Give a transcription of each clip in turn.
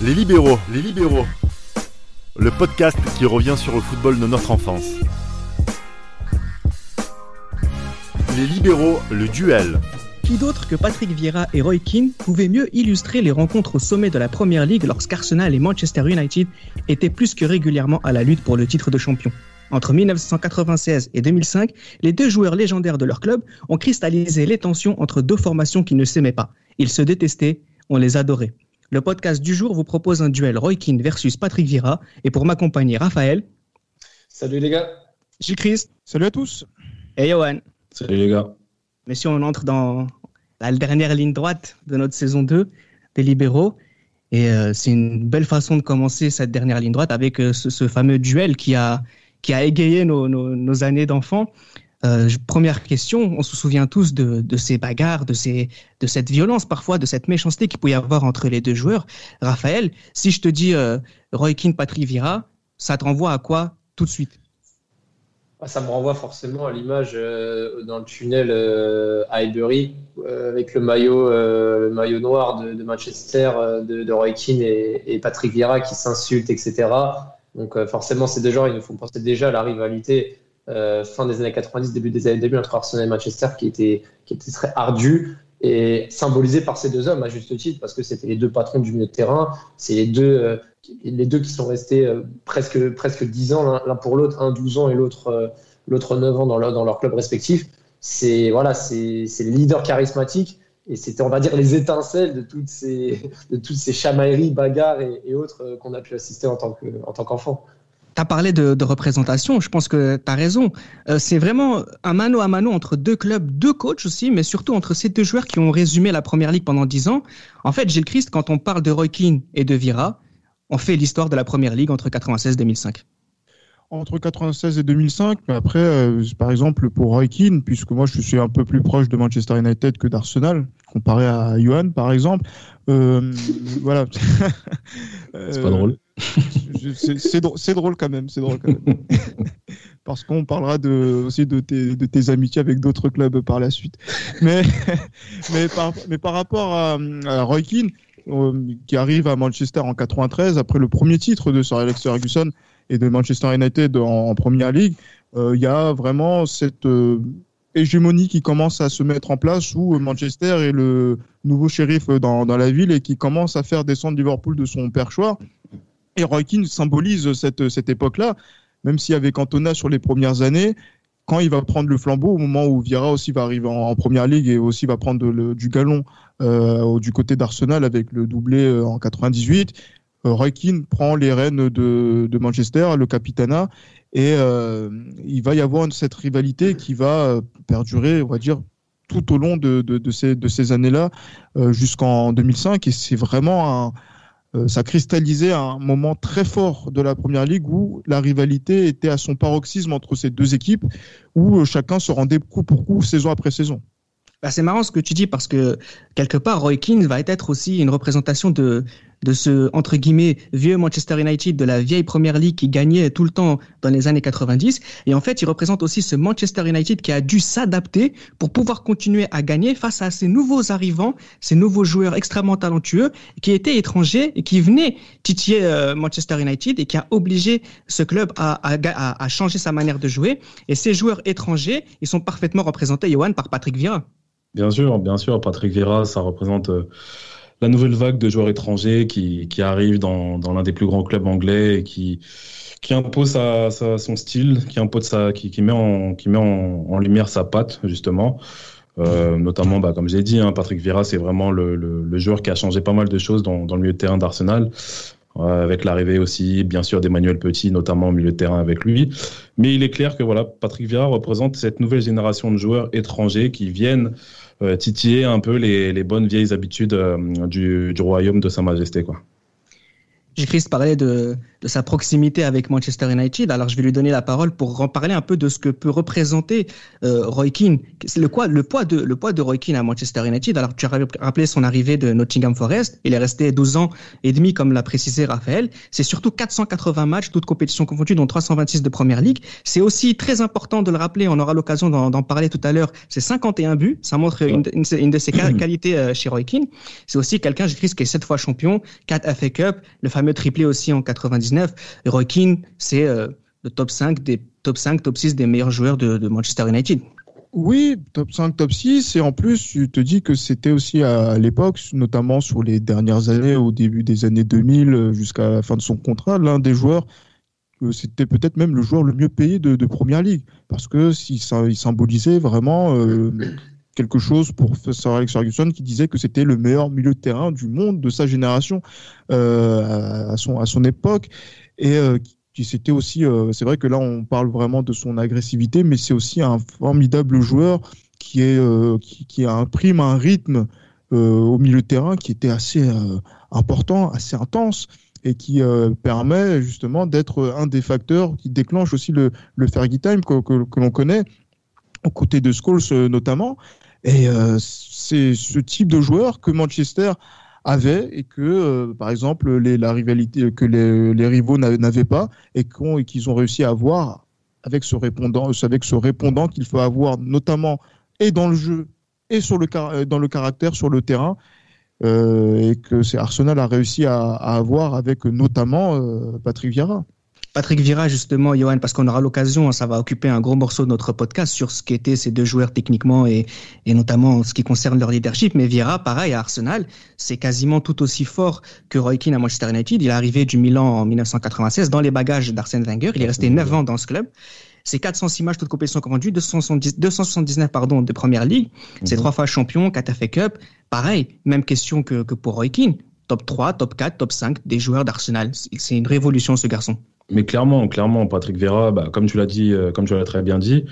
Les libéraux, les libéraux. Le podcast qui revient sur le football de notre enfance. Les libéraux, le duel. Qui d'autre que Patrick Vieira et Roy Keane pouvaient mieux illustrer les rencontres au sommet de la Première Ligue lorsqu'Arsenal et Manchester United étaient plus que régulièrement à la lutte pour le titre de champion entre 1996 et 2005, les deux joueurs légendaires de leur club ont cristallisé les tensions entre deux formations qui ne s'aimaient pas. Ils se détestaient, on les adorait. Le podcast du jour vous propose un duel Roy Keane versus Patrick Vieira. Et pour m'accompagner, Raphaël. Salut les gars. Gilles Christ. Salut à tous. Et Johan. Salut les gars. Messieurs, on entre dans la dernière ligne droite de notre saison 2 des libéraux. Et euh, c'est une belle façon de commencer cette dernière ligne droite avec euh, ce, ce, fameux duel qui a, qui a égayé nos, nos, nos années d'enfants. Euh, première question, on se souvient tous de, ces bagarres, de, ces, de cette violence parfois, de cette méchanceté qu'il pouvait y avoir entre les deux joueurs. Raphaël, si je te dis euh, Roy Keane, Patrick Vieira, ça te renvoie à quoi tout de suite? Ah, Ça me renvoie forcément à l'image euh, dans le tunnel à Highbury, avec le maillot, le maillot noir de, Manchester, de, Roy Keane et, et, Patrick Vieira qui s'insultent, etc. Donc forcément, ces deux gens, ils nous font penser déjà à la rivalité euh, fin des années 90, début des années 2000 entre Arsenal et Manchester qui était, qui était très ardu et symbolisé par ces deux hommes à juste titre parce que c'était les deux patrons du milieu de terrain, c'est les deux, euh, les deux qui sont restés euh, presque, presque 10 ans l'un pour l'autre, un 12 ans et l'autre l'autre 9 ans dans leur, dans leur club respectif. C'est voilà, c'est les leaders charismatiques et c'était on va dire les étincelles de toutes ces de toutes ces chamailleries, bagarres et, et autres qu'on a pu assister en tant qu'enfant tu as parlé de, de, représentation, je pense que tu as raison. Euh, c'est vraiment un mano à mano entre deux clubs, deux coachs aussi, mais surtout entre ces deux joueurs qui ont résumé la première ligue pendant dix ans. En fait, Gilles Christ, quand on parle de Roy Keane et de Vira, on fait l'histoire de la première ligue entre 96 et 2005 entre 96 et 2005. Mais après, euh, par exemple, pour Roy Keane, puisque moi je suis un peu plus proche de Manchester United que d'Arsenal, comparé à Johan, par exemple. Euh, voilà. C'est pas drôle. C'est drôle, drôle, quand même. C'est drôle quand même. Parce qu'on parlera de, aussi de tes, de tes amitiés avec d'autres clubs par la suite. Mais, mais, par, mais par rapport à, à Roy Keane, euh, qui arrive à Manchester en 93 après le premier titre de Sir Alex Ferguson et de Manchester United en, en Première Ligue, euh, il y a vraiment cette euh, hégémonie qui commence à se mettre en place où Manchester est le nouveau shérif dans, dans la ville et qui commence à faire descendre Liverpool de son perchoir. Et Roy symbolise cette, cette époque-là, même s'il y avait Cantona sur les premières années, quand il va prendre le flambeau au moment où Vieira aussi va arriver en, première ligue et aussi va prendre du galon euh, du côté d'Arsenal avec le doublé euh, en 98, euh, Roy prend les rênes de, Manchester, le capitana, et il va y avoir cette rivalité qui va perdurer, on va dire, tout au long de, de, ces, années-là jusqu'en 2005. Et c'est vraiment un, ça cristallisait un moment très fort de la première ligue où la rivalité était à son paroxysme entre ces deux équipes, où chacun se rendait coup pour coup saison après saison. Bah, c'est marrant ce que tu dis parce que quelque part, Roy Keane va être aussi une représentation de, de ce, entre guillemets, vieux Manchester United de la vieille première ligue qui gagnait tout le temps dans les années 90. Et en fait, il représente aussi ce Manchester United qui a dû s'adapter pour pouvoir continuer à gagner face à ces nouveaux arrivants, ces nouveaux joueurs extrêmement talentueux qui étaient étrangers et qui venaient titiller euh, Manchester United et qui a obligé ce club à, à, à changer sa manière de jouer. Et ces joueurs étrangers, ils sont parfaitement représentés, Johan, par Patrick Vieira. Bien sûr, bien sûr. Patrick Vieira, ça représente euh, la nouvelle vague de joueurs étrangers qui, qui arrivent dans, dans l'un des plus grands clubs anglais et qui, qui impose sa, sa, son style, qui impose sa, qui, qui met en, qui met en, lumière sa patte justement. Euh, notamment, bah, comme j'ai dit, hein, Patrick Vieira, c'est vraiment le, le, le, joueur qui a changé pas mal de choses dans, dans le milieu de terrain d'Arsenal. Euh, avec l'arrivée aussi, bien sûr, d'Emmanuel Petit, notamment au milieu de terrain avec lui. Mais il est clair que voilà, Patrick Vieira représente cette nouvelle génération de joueurs étrangers qui viennent titiller un peu les, les, bonnes vieilles habitudes euh, du, du, royaume de Sa Majesté. Quoi. Chris parlait de, de sa proximité avec Manchester United. Alors, je vais lui donner la parole pour en parler un peu de ce que peut représenter euh, Roy Keane. Le, poids de, le poids de Roy Keane à Manchester United. Alors, tu as rappelé son arrivée de Nottingham Forest. Il est resté 12 ans et demi, comme l'a précisé Raphaël. C'est surtout 480 matchs, toutes compétitions confondues, dont 326 de Première Ligue. C'est aussi très important de le rappeler. On aura l'occasion d'en parler tout à l'heure. C'est 51 buts. Ça montre une, de ses qualités euh, chez Roy Keane. C'est aussi quelqu'un, Chris, qui est 7 fois champion, 4 FA Cup, le fameux triplé aussi en 99. Roy Keane, c'est euh, le top 5 des top 5, top 6 des meilleurs joueurs de, Manchester United. Oui, top 5, top 6. Et en plus, tu te dis que c'était aussi à l'époque, notamment sur les dernières années, au début des années 2000, euh, jusqu'à la fin de son contrat, l'un des joueurs, euh, c'était peut-être même le joueur le mieux payé de, de Première Ligue. Parce que il symbolisait vraiment quelque chose pour Sir Alex Ferguson qui disait que c'était le meilleur milieu de terrain du monde de sa génération euh, à, son, à son époque. Et euh, qui c'était aussi euh, c'est vrai que là on parle vraiment de son agressivité mais c'est aussi un formidable joueur qui est qui, qui, imprime un rythme au milieu de terrain qui était assez important assez intense et qui permet justement d'être un des facteurs qui déclenche aussi le, le Fergie Time que, que, l'on connaît aux côtés de Scholes notamment et euh, c'est ce type de joueur que Manchester avait et que, euh, par exemple, les, la rivalité que les, rivaux n'avaient pas et qu'ils ont réussi à avoir avec ce répondant, avec ce répondant qu'il faut avoir notamment et dans le jeu et sur le dans le caractère sur le terrain euh, et que Arsenal a réussi à, avoir avec notamment euh, Patrick Vieira. Patrick Vira, justement, Johan, parce qu'on aura l'occasion, ça va occuper un gros morceau de notre podcast sur ce qu'étaient ces deux joueurs techniquement et, et notamment ce qui concerne leur leadership. Mais Vira, pareil, à Arsenal, c'est quasiment tout aussi fort que Roy Keane à Manchester United. Il est arrivé du Milan en 1996 dans les bagages d'Arsène Wenger. Il est resté 9 ans dans ce club. C'est 406 matchs, toutes compétitions confondues, 270, 279 pardon, de première ligue. C'est mhm. trois fois champion, 4 FA Cup. Pareil, même question que, que pour Roy Keane. Top 3, top 4, top 5 des joueurs d'Arsenal. C'est une révolution, ce garçon. Mais clairement, clairement, Patrick Vera, bah, comme tu l'as dit, euh, comme tu l'as très bien dit,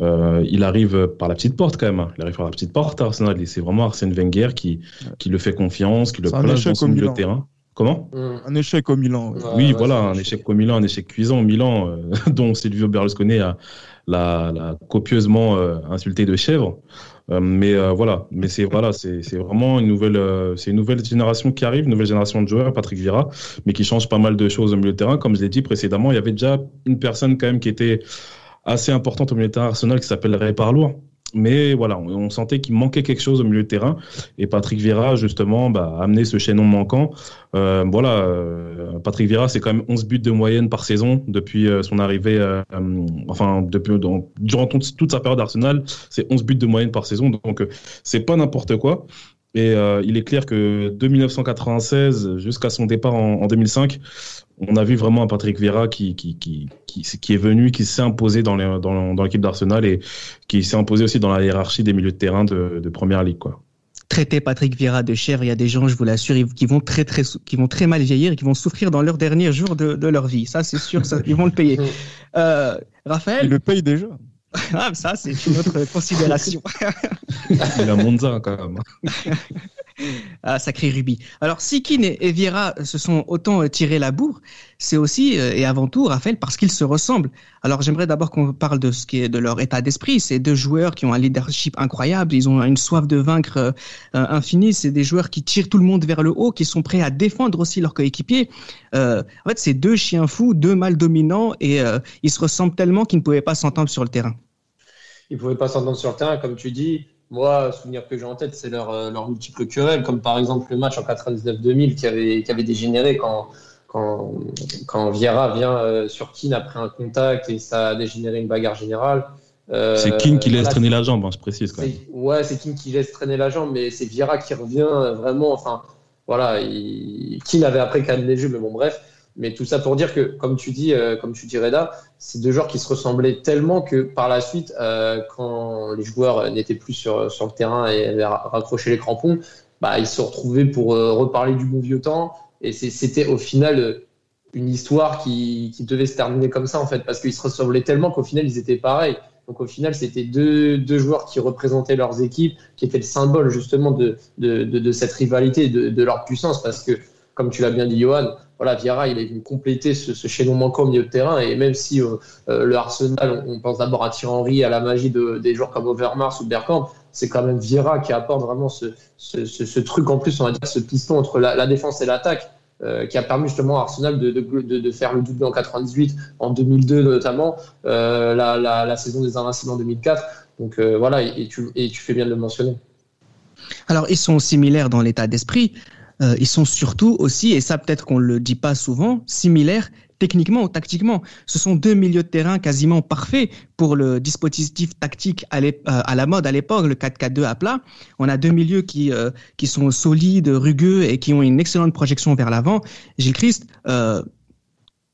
euh, il arrive par la petite porte quand même. Il arrive par la petite porte à Arsenal. Et c'est vraiment Arsène Wenger qui, qui le fait confiance, qui le place dans son milieu de terrain. Comment? Un échec au Milan. oui, voilà, un échec au Milan, un échec cuisant au Milan, euh, dont Silvio Berlusconi a la, copieusement insulté de chèvre. Euh, mais euh, voilà, mais c'est voilà, c'est vraiment une nouvelle, euh, c'est une nouvelle génération qui arrive, une nouvelle génération de joueurs, Patrick Vieira, mais qui change pas mal de choses au milieu de terrain. Comme je l'ai dit précédemment, il y avait déjà une personne quand même qui était assez importante au milieu de terrain Arsenal qui s'appelle Ray Parlour mais voilà, on, sentait qu'il manquait quelque chose au milieu de terrain. Et Patrick Vieira, justement, bah, a amené ce chaînon manquant. Euh, voilà, euh, Patrick Vieira, c'est quand même 11 buts de moyenne par saison depuis euh, son arrivée, enfin, depuis, durant toute sa période d'Arsenal, c'est 11 buts de moyenne par saison. Donc, c'est pas n'importe quoi. Et il est clair que de 1996 jusqu'à son départ en, 2005, on a vu vraiment un Patrick Vieira qui, qui, qui, qui, est venu, qui s'est imposé dans l'équipe dans, dans d'Arsenal et qui s'est imposé aussi dans la hiérarchie des milieux de terrain de, de Première Ligue. Quoi. Traiter Patrick Vieira de chèvre, il y a des gens, je vous l'assure, qui vont très, très, qui vont très mal vieillir et qui vont souffrir dans leurs derniers jours de, de leur vie. Ça, c'est sûr, ça, ils vont le payer. Euh, Raphaël? Ils le payent déjà. Ah, ça, c'est une autre considération. Il a Monza, quand même. ah, sacré Ruby. Alors, si Keane et Vieira se sont autant tirés la bourre, c'est aussi euh, et avant tout, Raphaël, parce qu'ils se ressemblent. Alors, j'aimerais d'abord qu'on parle de ce qui est de leur état d'esprit. Ces deux joueurs qui ont un leadership incroyable, ils ont une soif de vaincre euh, infinie. C'est des joueurs qui tirent tout le monde vers le haut, qui sont prêts à défendre aussi leurs coéquipiers. en fait, c'est deux chiens fous, deux mâles dominants, et ils se ressemblent tellement qu'ils ne pouvaient pas s'entendre sur le terrain. Ils ne pouvaient pas s'entendre sur le terrain, comme tu dis moi, souvenir que j'ai en tête, c'est leur, euh, leur multiples querelles, comme par exemple le match en 99-2000 qui avait, qui avait dégénéré quand, quand, quand Vieira vient euh, sur Keane après un contact et ça a dégénéré une bagarre générale. Euh, c'est Keane qui laisse traîner la jambe, hein, je précise. Quand même. Ouais, c'est Keane qui laisse traîner la jambe, mais c'est Vieira qui revient vraiment. Enfin, voilà, il, Keane avait après calmé les jeux, mais bon, bref. Mais tout ça pour dire que, comme tu dis, euh, comme tu dis Reda, c'est deux joueurs qui se ressemblaient tellement que par la suite, euh, quand les joueurs n'étaient plus sur, sur le terrain et avaient raccroché les crampons, bah, ils se retrouvaient pour euh, reparler du bon vieux temps. Et c'était au final une histoire qui, devait se terminer comme ça, en fait, parce qu'ils se ressemblaient tellement qu'au final, ils étaient pareils. Donc au final, c'était deux, joueurs qui représentaient leurs équipes, qui étaient le symbole justement de, cette rivalité, de, leur puissance, parce que comme tu l'as bien dit, Johan, voilà, Vieira, il est venu compléter ce, chaînon manquant au milieu de terrain. Et même si euh, euh, le Arsenal, on, pense d'abord à Thierry à la magie de, des joueurs comme Overmars ou Bergkamp, c'est quand même Vieira qui apporte vraiment ce, truc en plus, on va dire, ce piston entre la, défense et l'attaque. Euh, qui a permis justement à Arsenal de, faire le double en 98, en 2002 notamment, euh, la, saison des Invincibles en 2004. Donc euh, voilà, et tu, et tu fais bien de le mentionner. Alors, ils sont similaires dans l'état d'esprit. Ils sont surtout aussi, et ça peut-être qu'on le dit pas souvent, similaires techniquement ou tactiquement. Ce sont deux milieux de terrain quasiment parfaits pour le dispositif tactique à, euh, la mode à l'époque, le 4-4-2 à plat. On a deux milieux qui, euh, qui sont solides, rugueux et qui ont une excellente projection vers l'avant. Gilles Christ, euh,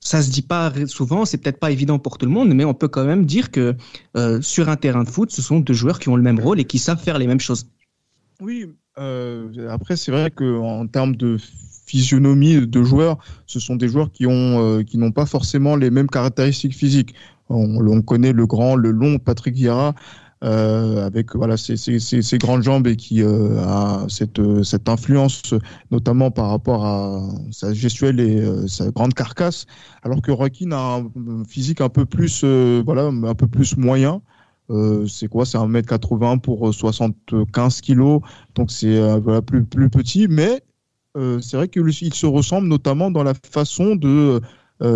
ça se dit pas souvent, c'est peut-être pas évident pour tout le monde, mais on peut quand même dire que euh, sur un terrain de foot, ce sont deux joueurs qui ont le même rôle et qui savent faire les mêmes choses. Oui, après, c'est vrai qu'en termes de physionomie de joueurs, ce sont des joueurs qui ont euh, qui n'ont pas forcément les mêmes caractéristiques physiques. On, on connaît le grand, le long Patrick Vieira. Euh, avec voilà ses, ses, ses, grandes jambes et qui euh, a cette, cette influence notamment par rapport à sa gestuelle et euh, sa grande carcasse alors que Joaquin a un physique un peu plus euh, voilà un peu plus moyen euh, c'est quoi? C'est 1m80 pour 75 kg. Donc c'est euh, voilà, plus, plus petit. Mais euh, c'est vrai qu'il se ressemble notamment dans la façon de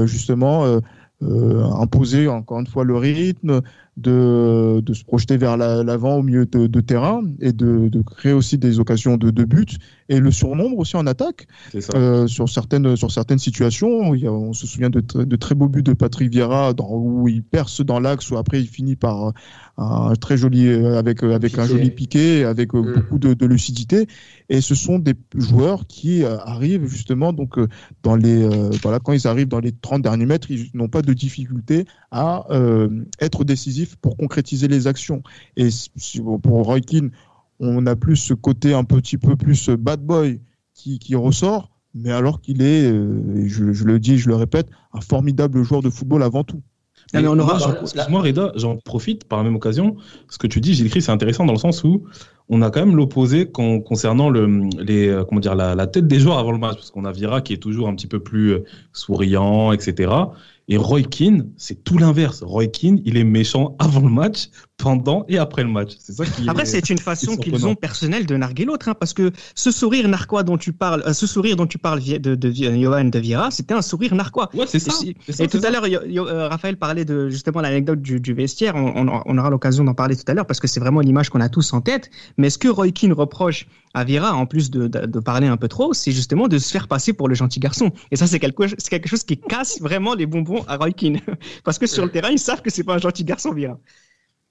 justement imposer encore une fois le rythme, de, se projeter vers l'avant au milieu de, terrain et de, de, créer aussi des occasions de but et le surnombre aussi en attaque euh, sur certaines sur certaines situations. Il y a, on se souvient de, de, très beaux buts de Patrick Vieira dans, où il perce dans l'axe ou après il finit par un très joli euh, avec euh, avec piqué. un joli piqué avec mm. beaucoup de, de, lucidité. Et ce sont des joueurs qui arrivent justement donc dans les voilà quand ils arrivent dans les 30 derniers mètres, ils n'ont pas de difficulté à être décisifs pour concrétiser les actions. Et pour Roy Keane, on a plus ce côté un petit peu plus bad boy qui, qui ressort, mais alors qu'il est, euh, je, je, le dis, je le répète, un formidable joueur de football avant tout. Mais on aura, excuse-moi Reda, j'en profite par la même occasion. Ce que tu dis, Gilles c'est intéressant dans le sens où on a quand même l'opposé concernant le, les, euh, comment dire, la, la, tête des joueurs avant le match, parce qu'on a Vira qui est toujours un petit peu plus euh, souriant, etc. Et Roy Keane, c'est tout l'inverse. Roy Keane, il est méchant avant le match, pendant et après le match. C'est ça qui. Après, c'est une façon qu'ils ont personnelle de narguer l'autre, hein, parce que ce sourire narquois dont tu parles, euh, ce sourire dont tu parles de, de, de Johan de Vieira, c'était un sourire narquois. Ouais, c'est ça. Et, ça, et tout à l'heure, euh, Raphaël parlait de justement l'anecdote du, du, vestiaire. On, on, on aura l'occasion d'en parler tout à l'heure parce que c'est vraiment l'image qu'on a tous en tête. Mais ce que Roy Keane reproche à Vieira, en plus de, de, de parler un peu trop, c'est justement de se faire passer pour le gentil garçon. Et ça, c'est quelque, quelque chose qui casse vraiment les bonbons à Roy Keane, parce que sur le terrain, ils savent que c'est pas un gentil garçon Vieira.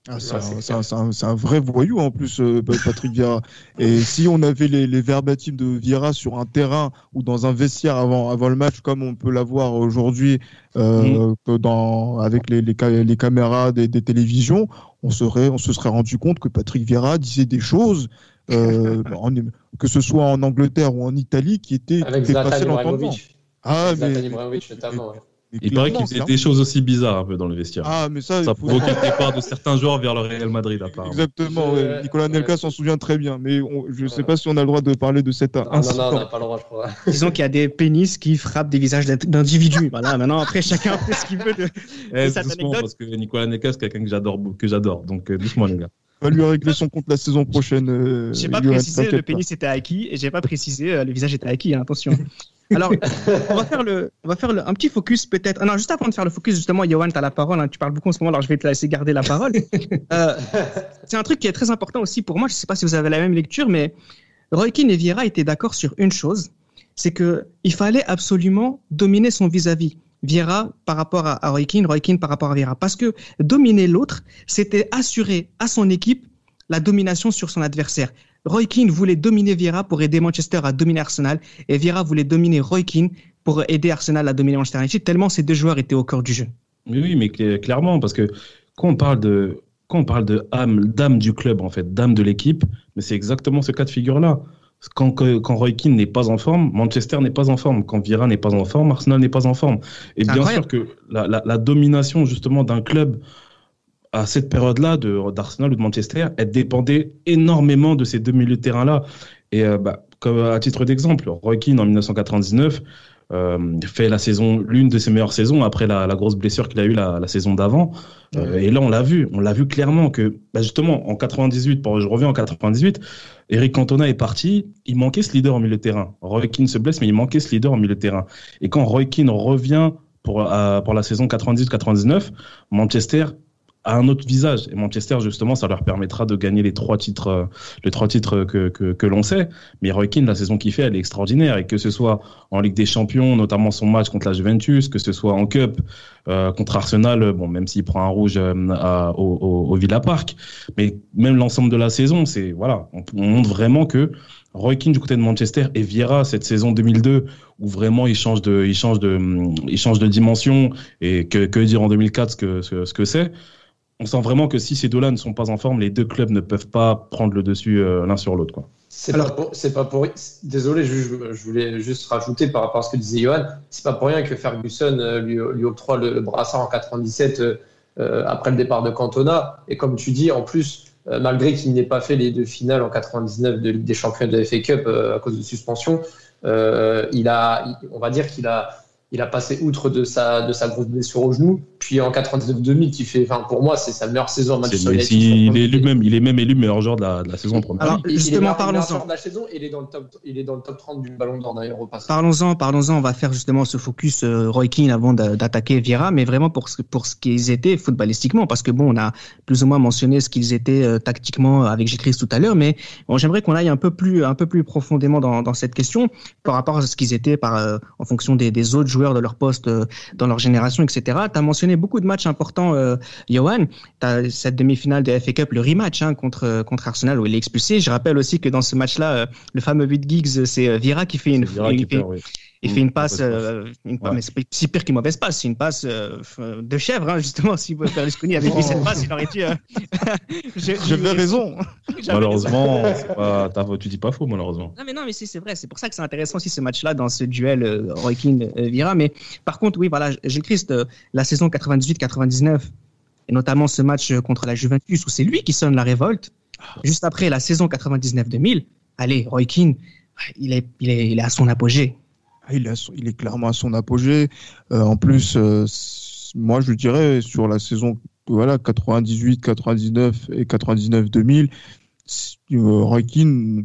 Ah, c'est un, un, un, vrai voyou en plus, euh, Patrick Vieira. Et si on avait les, les verbatims de Vieira sur un terrain ou dans un vestiaire avant, avant le match, comme on peut l'avoir aujourd'hui euh, mmh. dans, avec les, les, les caméras des, des, télévisions, on, serait, on se serait rendu compte que Patrick Vieira disait des choses, euh, en, que ce soit en Angleterre ou en Italie, qui étaient, avec Zlatan Ibrahimovic. Ah, mais, Ibrahimovic notamment. Ouais. Il paraît qu'il faisait des choses aussi bizarres un peu dans le vestiaire. Ah, mais ça, ça provoquait le départ de certains joueurs vers le Real Madrid, apparemment. Exactement, ouais. Nicolas Nelka s'en souvient très bien, mais on, je ne sais pas si on a le droit de parler de cet ah, incident. Non, non, on n'a pas le droit, je crois. Disons qu'il y a des pénis qui frappent des visages d'individus. voilà, maintenant, après, chacun fait ce qu'il veut de, eh, de cette anecdote. parce que Nicolas Nelka, c'est quelqu'un que j'adore, que j'adore. Donc, euh, doucement, les gars. Va lui régler son compte la saison prochaine. Euh, j'ai pas précisé le pénis était acquis et j'ai pas précisé euh, le visage était acquis, hein, attention. Alors, on va faire le, on va faire le, un petit focus peut-être. Ah non, juste avant de faire le focus, justement, Johan, tu as la parole. Hein, tu parles beaucoup en ce moment, alors je vais te laisser garder la parole. euh, c'est un truc qui est très important aussi pour moi. Je sais pas si vous avez la même lecture, mais Roy Keane et Vieira étaient d'accord sur une chose, c'est que il fallait absolument dominer son vis-à-vis. Vieira par rapport à, à Roy Keane, Roy Keane par rapport à Vieira. Parce que dominer l'autre, c'était assurer à son équipe la domination sur son adversaire. Roy Keane voulait dominer Vieira pour aider Manchester à dominer Arsenal et Vieira voulait dominer Roy Keane pour aider Arsenal à dominer Manchester United tellement ces deux joueurs étaient au cœur du jeu. Oui, oui, mais clairement parce que quand on parle de quand on parle de âme, d'âme du club en fait, d'âme de l'équipe, mais c'est exactement ce cas de figure là. Quand, quand Roy Keane n'est pas en forme, Manchester n'est pas en forme. Quand Vieira n'est pas en forme, Arsenal n'est pas en forme. Et bien sûr que la, la, la domination justement d'un club à cette période-là d'Arsenal ou de Manchester, elle dépendait énormément de ces deux milieux de terrain-là. Et bah, comme à titre d'exemple, Roy Keane en 1999 euh, fait la saison, l'une de ses meilleures saisons après la, grosse blessure qu'il a eue la, saison d'avant. Euh, et là, on l'a vu, on l'a vu clairement que, bah, justement, en 98, pour, je reviens en 98, Eric Cantona est parti, il manquait ce leader au milieu de terrain. Roy Keane se blesse, mais il manquait ce leader au milieu de terrain. Et quand Roy Keane revient pour, pour la saison 98-99, Manchester a un autre visage. Et Manchester, justement, ça leur permettra de gagner les trois titres, euh, les trois titres que, que, que l'on sait. Mais Roy Keane, la saison qu'il fait, elle est extraordinaire. Et que ce soit en Ligue des Champions, notamment son match contre la Juventus, que ce soit en Cup euh, contre Arsenal, bon, même s'il prend un rouge euh, au, au, au, Villa Park, mais même l'ensemble de la saison, c'est voilà, on, montre vraiment que Roy Keane du côté de Manchester et Vieira cette saison 2002 où vraiment il change de, il change de, il change de dimension et que, que dire en 2004 ce que ce que c'est on sent vraiment que si ces deux-là ne sont pas en forme, les deux clubs ne peuvent pas prendre le dessus euh, l'un sur l'autre. C'est pas, pour, pas pour Désolé, je, voulais juste rajouter par rapport à ce que disait Johan. C'est pas pour rien que Ferguson euh, lui, lui octroie le, brassard en 97 euh, après le départ de Cantona. Et comme tu dis, en plus, malgré qu'il n'ait pas fait les deux finales en 99 de Ligue des Champions de la FA Cup à cause de suspension, il a, on va dire qu'il a il a passé outre de sa, de sa grosse blessure au genou. Puis en 99-2000, qui fait, enfin, pour moi, c'est sa meilleure saison en Manchester United. Il est lui-même, il est même élu meilleur joueur de la, de la saison première. Alors, justement, parlons-en. il est dans le top, il est dans le top 30 du Ballon d'Or d'ailleurs au passage. Parlons-en, parlons-en. On va faire justement ce focus euh, Roy Keane avant d'attaquer Vieira, mais vraiment pour ce, pour ce qu'ils étaient footballistiquement, parce que bon, on a plus ou moins mentionné ce qu'ils étaient euh, tactiquement avec J. tout à l'heure, mais bon, j'aimerais qu'on aille un peu plus, un peu plus profondément dans, dans cette question par rapport à ce qu'ils étaient par, euh, en fonction des, des autres joueurs de leur poste euh, dans leur génération, etc. Tu as mentionné beaucoup de matchs importants, euh, Johan. Tu as cette demi-finale de FA Cup, le rematch hein, contre, contre Arsenal où il est expulsé. Je rappelle aussi que dans ce match-là, euh, le fameux 8 Giggs, c'est Vira qui fait une, il fait une passe, euh, une, mais c'est si pire qu'une mauvaise passe, c'est une passe euh, de chèvre, hein, justement. Si Berlusconi avait fait cette passe, il aurait dû. Euh, J'avais raison. malheureusement, pas, tu dis pas faux, malheureusement. Non, mais non, mais c'est vrai. C'est pour ça que c'est intéressant aussi ce match-là dans ce duel Roy Keane-Vira. mais par contre, oui, voilà, Gilles Christ, la saison 98-99, et notamment ce match contre la Juventus où c'est lui qui sonne la révolte. Juste après la saison 99-2000, allez, Roy Keane, il est, il, est, il est à son apogée. Ah, il, est clairement à son apogée. Euh, en plus, euh, moi, je dirais sur la saison voilà 98, 99 et 99 2000, euh, Roy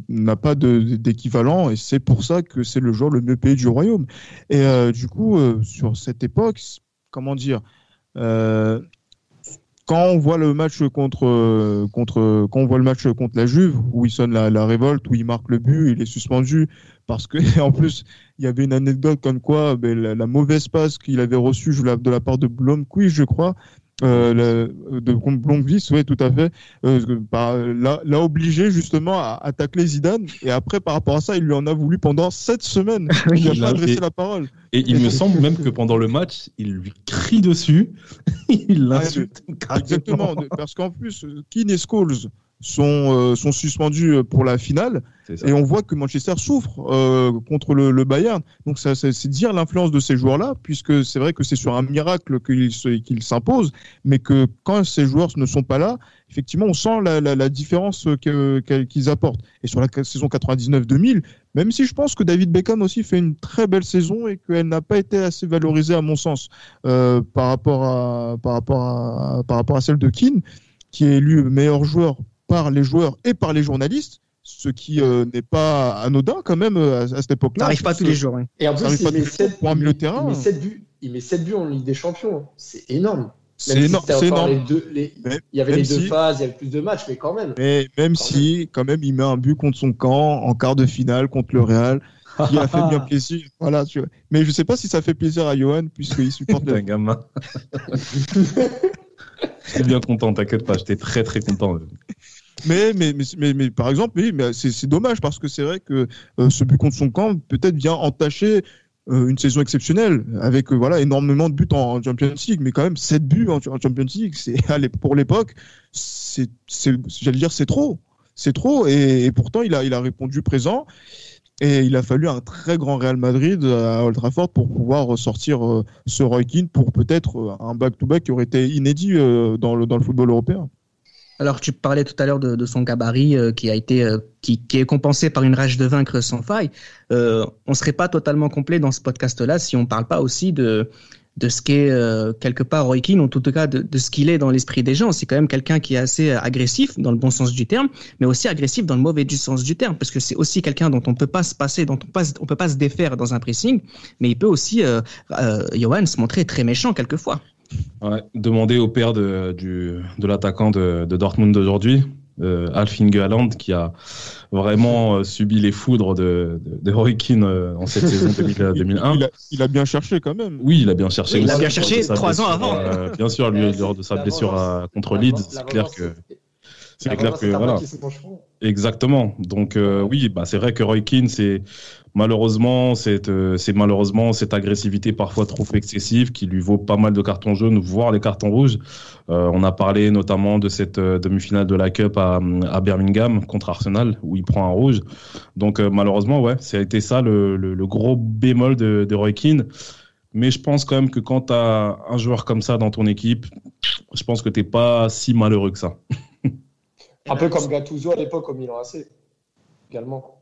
n'a pas d'équivalent et c'est pour ça que c'est le joueur le mieux payé du royaume. Et du coup, sur cette époque, comment dire, quand on voit le match contre, contre, quand on voit le match contre la Juve où il sonne la, la révolte, où il marque le but, il est suspendu parce que en plus il y avait une anecdote comme quoi ben, la, mauvaise passe qu'il avait reçue de la part de Blomqvist, je crois, euh, de Blomqvist, oui, tout à fait, euh, bah, l'a obligé justement à, à, tacler Zidane. Et après, par rapport à ça, il lui en a voulu pendant sept semaines. il n'a pas adressé la parole. Et il me semble même que pendant le match, il lui crie dessus, il l'insulte. exactement, parce qu'en plus, Keane et Scholes sont, euh, sont suspendus euh, pour la finale. Et on voit que Manchester souffre euh, contre le, le, Bayern. Donc ça, c'est dire l'influence de ces joueurs-là, puisque c'est vrai que c'est sur un miracle qu'ils s'imposent, mais que quand ces joueurs ne sont pas là, effectivement, on sent la, la, la différence qu'ils apportent. Et sur la saison 99-2000, même si je pense que David Beckham aussi fait une très belle saison et qu'elle n'a pas été assez valorisée à mon sens euh, par, rapport à, par, rapport à, par rapport à celle de Keane, qui est élu meilleur joueur par les joueurs et par les journalistes, ce qui euh, n'est pas anodin quand même euh, à, cette époque-là. Ça n'arrive pas tous les jours. Et en plus, il, met 7, pour un milieu terrain. Il met 7 buts, il met 7 buts en Ligue des Champions. C'est énorme. C'est énorme. il y avait les deux phases, il y avait plus de matchs, mais quand même. Mais même si, quand même, il met un but contre son camp en quart de finale contre le Real. qui a fait bien plaisir. Voilà, tu vois. Mais je ne sais pas si ça fait plaisir à Johan, puisqu'il supporte le. gamin. J'étais bien content, t'inquiète pas, j'étais très très content. Mais, mais, mais, mais, par exemple, oui, mais c'est dommage parce que c'est vrai que euh, ce but contre son camp peut-être vient entacher euh, une saison exceptionnelle avec euh, voilà énormément de buts en, Champions League, mais quand même 7 buts en, Champions League, c'est pour l'époque, c'est j'allais dire c'est trop, c'est trop et, pourtant il a il a répondu présent. Et il a fallu un très grand Real Madrid à Old Trafford pour pouvoir sortir ce Roy Keane pour peut-être un back-to-back qui aurait été inédit dans le, dans le football européen. Alors, tu parlais tout à l'heure de, son gabarit euh, qui a été euh, qui, est compensé par une rage de vaincre sans faille. Euh, on serait pas totalement complet dans ce podcast-là si on parle pas aussi de de ce qu'est euh, quelque part Roy Keane, en tout cas de, de ce qu'il est dans l'esprit des gens. C'est quand même quelqu'un qui est assez agressif dans le bon sens du terme, mais aussi agressif dans le mauvais du sens du terme, parce que c'est aussi quelqu'un dont on peut pas se passer, dont on, peut pas se défaire dans un pressing, mais il peut aussi, Johan, se montrer très méchant quelquefois. Ouais, demander au père de, du, de l'attaquant de, de Dortmund d'aujourd'hui, euh, Alf Haaland, qui a vraiment euh, subi les foudres de, de, de Roy Keane euh, en cette saison 2001. Il a, il a, bien cherché quand même. Oui, il a bien cherché. il a bien cherché trois ans avant. Euh, bien sûr, lui, lors de sa blessure à, contre Leeds, c'est clair que. C'est clair que voilà. Exactement. Donc euh, oui, bah c'est vrai que Roy Keane, c'est malheureusement euh, c'est malheureusement cette agressivité parfois trop excessive qui lui vaut pas mal de cartons jaunes, voire des cartons rouges. Euh, on a parlé notamment de cette euh, demi-finale de la Cup à, Birmingham contre Arsenal où il prend un rouge. Donc malheureusement, ouais, ça a été ça le, gros bémol de, de Roy Keane. Mais je pense quand même que quand tu as un joueur comme ça dans ton équipe, je pense que t'es pas si malheureux que ça. Un peu comme Gattuso à l'époque au Milan AC, également.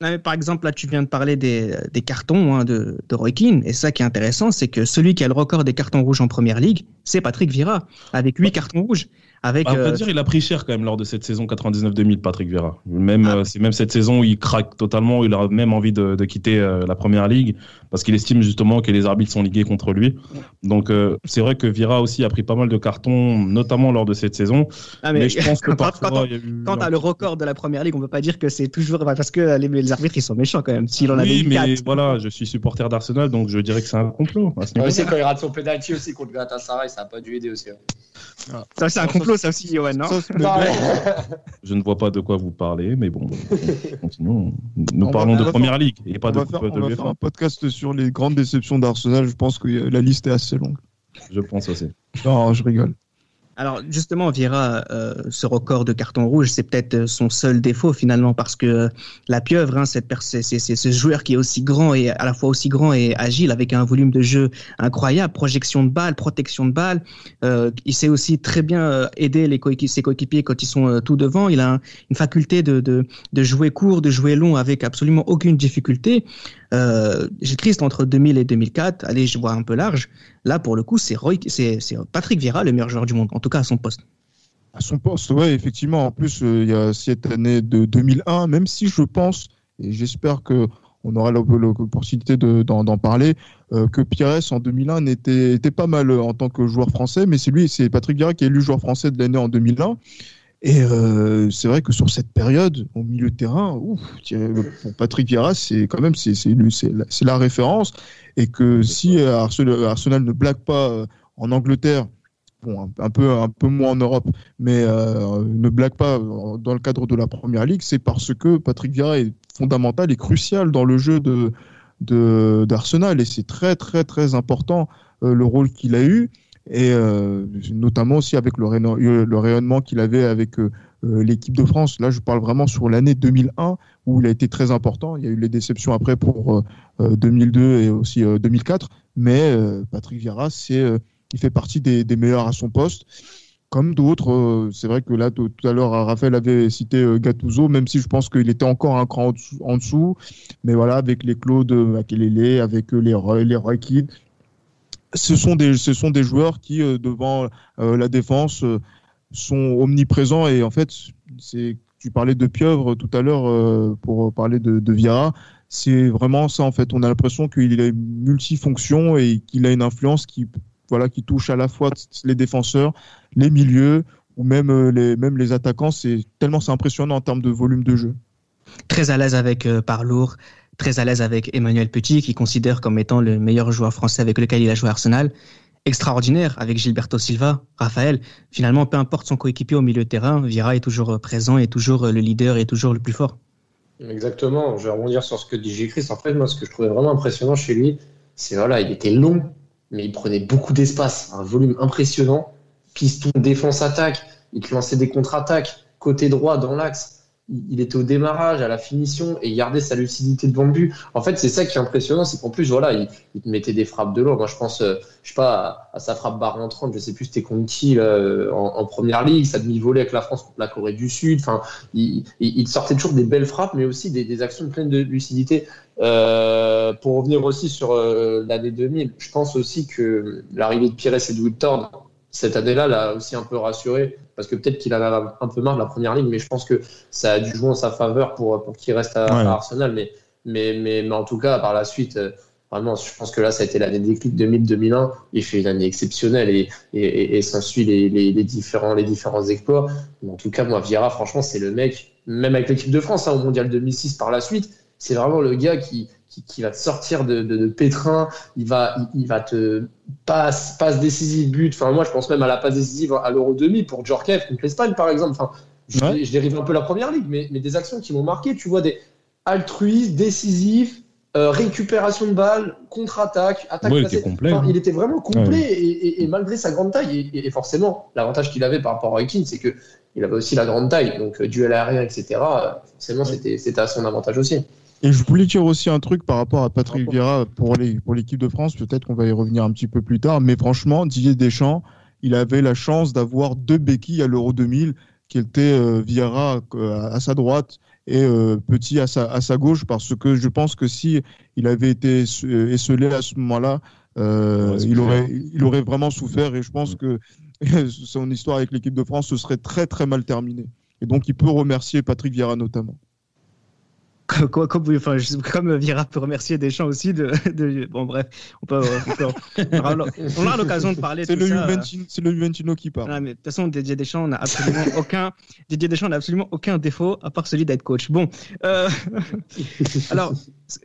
Mais par exemple, là, tu viens de parler des, des cartons hein, de, de Roy Keane. Et ça qui est intéressant, c'est que celui qui a le record des cartons rouges en première ligue, c'est Patrick Vieira, avec 8 cartons rouges. Avec, bah, on peut euh... dire il a pris cher quand même lors de cette saison 99-2000, Patrick Vieira. Même, ah. euh, c'est même cette saison où il craque totalement, il a même envie de, de quitter euh, la première ligue parce qu'il estime justement que les arbitres sont ligués contre lui. Donc euh, c'est vrai que Vieira aussi a pris pas mal de cartons, notamment lors de cette saison. Ah, mais, mais, je pense que parfois, quand, quand tu as le record de la première ligue, on peut pas dire que c'est toujours parce que les, les, arbitres ils sont méchants quand même. S'il en oui, mais voilà, je suis supporter d'Arsenal, donc je dirais que c'est un complot. Ouais, c'est quand il rate son penalty aussi contre Galatasaray, ça a pas dû aider aussi. Hein. Ah. Ça, c'est un complot, ça aussi, Johan, non Je ne vois pas de quoi vous parlez, mais bon, continuons. Nous on parlons de Première Ligue et pas on de va faire, On va faire un podcast sur les grandes déceptions d'Arsenal. Je pense que la liste est assez longue. Je pense aussi. Non, je rigole. Alors justement, Vieira, euh, ce record de carton rouge, c'est peut-être son seul défaut finalement, parce que la pieuvre, hein, c'est ce joueur qui est aussi grand et à la fois aussi grand et agile, avec un volume de jeu incroyable, projection de balles, protection de balles. Euh, il sait aussi très bien aider les ses coéquipiers quand ils sont euh, tout devant. Il a un, une faculté de, de, de, jouer court, de jouer long avec absolument aucune difficulté. Euh, triste entre 2000 et 2004. Allez, je vois un peu large. Là, pour le coup, c'est Patrick Vieira, le meilleur joueur du monde, en tout cas à son poste. À son poste, ouais, effectivement. En plus, euh, il y a cette année de 2001, même si je pense, et j'espère que on aura l'opportunité d'en parler, euh, que Pires en 2001 était, était, pas mal en tant que joueur français, mais c'est lui, c'est Patrick Vieira qui est élu joueur français de l'année en 2001. Et euh, c'est vrai que sur cette période, au milieu de terrain, pour Patrick Vieira, c'est quand même c'est la, la référence. Et que si Arsenal, Arsenal ne blague pas euh, en Angleterre, bon, un, peu, un peu moins en Europe, mais euh, ne blague pas dans le cadre de la Première Ligue, c'est parce que Patrick Vieira est fondamental et crucial dans le jeu de d'Arsenal. Et c'est très, très, très important euh, le rôle qu'il a eu et euh, notamment aussi avec le, rayonnement, le rayonnement qu'il avait avec euh, l'équipe de France. Là, je parle vraiment sur l'année 2001 où il a été très important. Il y a eu les déceptions après pour euh, 2002 et aussi 2004, mais Patrick Vieira, c'est il fait partie des, meilleurs à son poste. Comme d'autres, c'est vrai que là, tout, à l'heure, Raphaël avait cité Gattuso, même si je pense qu'il était encore un cran en dessous, Mais voilà, avec les Claude Makelele, avec les, les Roy Kidd, ce sont des, ce sont des joueurs qui, euh, devant euh, la défense, euh, sont omniprésents. Et en fait, c'est, tu parlais de Pieuvre tout à l'heure pour parler de, de. C'est vraiment ça, en fait. On a l'impression qu'il est multifonction et qu'il a une influence qui, voilà, qui touche à la fois les défenseurs, les milieux ou même les, même les attaquants. C'est tellement impressionnant en termes de volume de jeu. Très à l'aise avec euh, Parlour, très à l'aise avec Emmanuel Petit, qui considère comme étant le meilleur joueur français avec lequel il a joué à Arsenal. Extraordinaire avec Gilberto Silva, Raphaël. Finalement, peu importe son coéquipier au milieu de terrain, Vira est toujours présent, est toujours le leader et toujours le plus fort. Exactement. Je vais rebondir sur ce que dit Chris. En fait, moi, ce que je trouvais vraiment impressionnant chez lui, c'est voilà, il était long, mais il prenait beaucoup d'espace, un volume impressionnant. Piston défense-attaque, il lançait des contre-attaques, côté droit dans l'axe il était au démarrage, à la finition, et il gardait sa lucidité devant le but. En fait, c'est ça qui est impressionnant, c'est qu'en plus, voilà, il, il, mettait des frappes de l'eau. Moi, je pense, euh, je sais pas, à, sa frappe barre en 30, je sais plus c'était contre qui en, en, première ligue, sa demi-volée avec la France contre la Corée du Sud. Enfin, il, sortait toujours des belles frappes, mais aussi des, actions pleines de lucidité. Euh, pour revenir aussi sur euh, l'année 2000, je pense aussi que l'arrivée de Pires et de Woodthorne, cette année-là, l'a aussi un peu rassuré, parce que peut-être qu'il en a un peu marre de la première ligue, mais je pense que ça a dû jouer en sa faveur pour, pour qu'il reste à, Arsenal. Mais, mais, mais, mais, en tout cas, par la suite, euh, vraiment, je pense que là, ça a été l'année déclic 2000-2001. Il fait une année exceptionnelle et, et, et, s'ensuit les, les, les, différents, les différents exploits. Mais en tout cas, moi, Vieira, franchement, c'est le mec, même avec l'équipe de France, hein, au Mondial 2006 par la suite, c'est vraiment le gars qui, qui, va te sortir de, de, pétrin, il va, il, va te passe, passe décisive, but. Enfin, moi, je pense même à la passe décisive à l'Euro 2000 pour Djorkaeff contre l'Espagne, par exemple. Enfin, je, dérive un peu la première ligue, mais, mais des actions qui m'ont marqué. Tu vois, des altruistes, décisifs, euh, récupération de balles, contre-attaque, attaque, il, était complet, il était vraiment complet et, et, malgré sa grande taille. Et, forcément, l'avantage qu'il avait par rapport à Roy c'est que il avait aussi la grande taille, donc euh, duel aérien, etc. Forcément, c'était à son avantage aussi. Et je voulais dire aussi un truc par rapport à Patrick Vieira pour les pour l'équipe de France. Peut-être qu'on va y revenir un petit peu plus tard. Mais franchement, Didier Deschamps, il avait la chance d'avoir deux béquilles à l'Euro 2000, qui étaient euh, Vieira euh, à sa droite et euh, Petit à sa, à sa gauche, parce que je pense que si il avait été esselé à ce moment-là, il aurait il aurait vraiment souffert. Et je pense que son histoire avec l'équipe de France se serait très très mal terminée. Et donc il peut remercier Patrick Vieira notamment comme, comme, enfin, comme Vira peut remercier Deschamps aussi de, de bon bref on peut, on, aura l'occasion de parler c'est le c'est le Juventino qui parle mais de toute façon Didier Deschamps n'a absolument aucun Didier Deschamps n'a absolument aucun défaut à part celui d'être coach bon euh, alors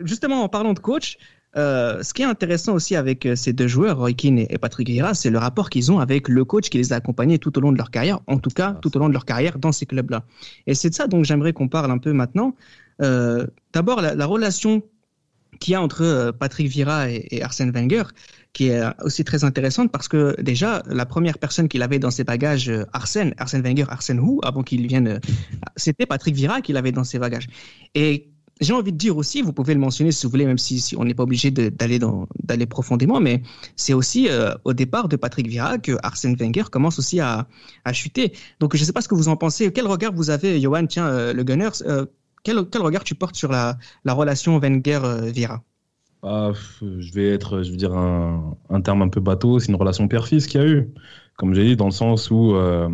justement en parlant de coach euh, ce qui est intéressant aussi avec euh, ces deux joueurs, Roy Keane et, Patrick Vieira, c'est le rapport qu'ils ont avec le coach qui les a accompagnés tout au long de leur carrière, en tout cas tout au long de leur carrière dans ces clubs-là. Et c'est de ça dont j'aimerais qu'on parle un peu maintenant. Euh, d'abord, la, relation qu'il y a entre euh, Patrick Vieira et, Arsène Wenger, qui est aussi très intéressante parce que déjà, la première personne qu'il avait dans ses bagages, euh, Arsène, Arsène Wenger, Arsène Hu, avant qu'il vienne, c'était Patrick Vieira qui l'avait dans ses bagages. Et j'ai envie de dire aussi, vous pouvez le mentionner si vous voulez, même si, on n'est pas obligé d'aller profondément, mais c'est aussi au départ de Patrick Vieira que Arsène Wenger commence aussi à, chuter. Donc je ne sais pas ce que vous en pensez. Quel regard vous avez, Johan, tiens, le Gunners, quel, regard tu portes sur la, relation Wenger-Vieira? Ah, je vais être, je veux dire un, terme un peu bateau, c'est une relation père-fils qu'il y a eu. Comme j'ai dit, dans le sens où, euh,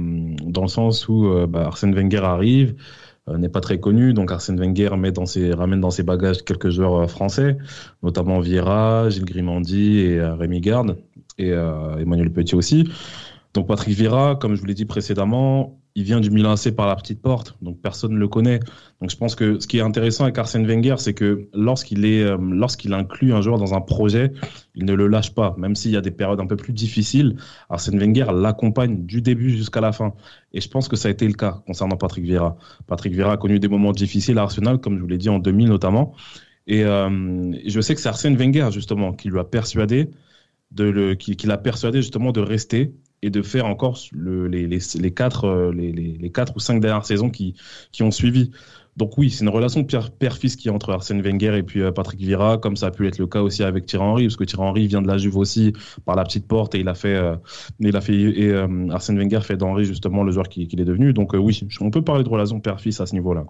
dans le sens où euh, bah, Arsène Wenger arrive, euh, n'est pas très connu, donc Arsène Wenger met dans ses, ramène dans ses bagages quelques joueurs français, notamment Vieira, Gilles Grimandi et Rémi Garde, et Emmanuel Petit aussi. Donc Patrick Vieira, comme je vous l'ai dit précédemment, il vient du Milan AC par la petite porte, donc personne ne le connaît. Donc je pense que ce qui est intéressant avec Arsène Wenger, c'est que lorsqu'il est, euh, lorsqu'il inclut un joueur dans un projet, il ne le lâche pas, même s'il y a des périodes un peu plus difficiles. Arsène Wenger l'accompagne du début jusqu'à la fin. Et je pense que ça a été le cas concernant Patrick Vieira. Patrick Vieira a connu des moments difficiles à Arsenal, comme je vous l'ai dit en 2000 notamment. Et euh, je sais que c'est Arsène Wenger justement qui lui a persuadé de le, qui, qui l'a persuadé justement de rester et de faire encore euh, les, les, quatre ou cinq dernières saisons qui, ont suivi. Donc oui, c'est une relation père-fils qui est entre Arsène Wenger et puis euh, Patrick Vieira, comme ça a pu être le cas aussi avec Thierry Henry, parce que Thierry Henry vient de la Juve aussi par la petite porte et il a fait, euh, et Arsène Wenger fait d'Henry justement le joueur qu'il qui est devenu. Donc oui, on peut parler de relation père-fils à ce niveau-là.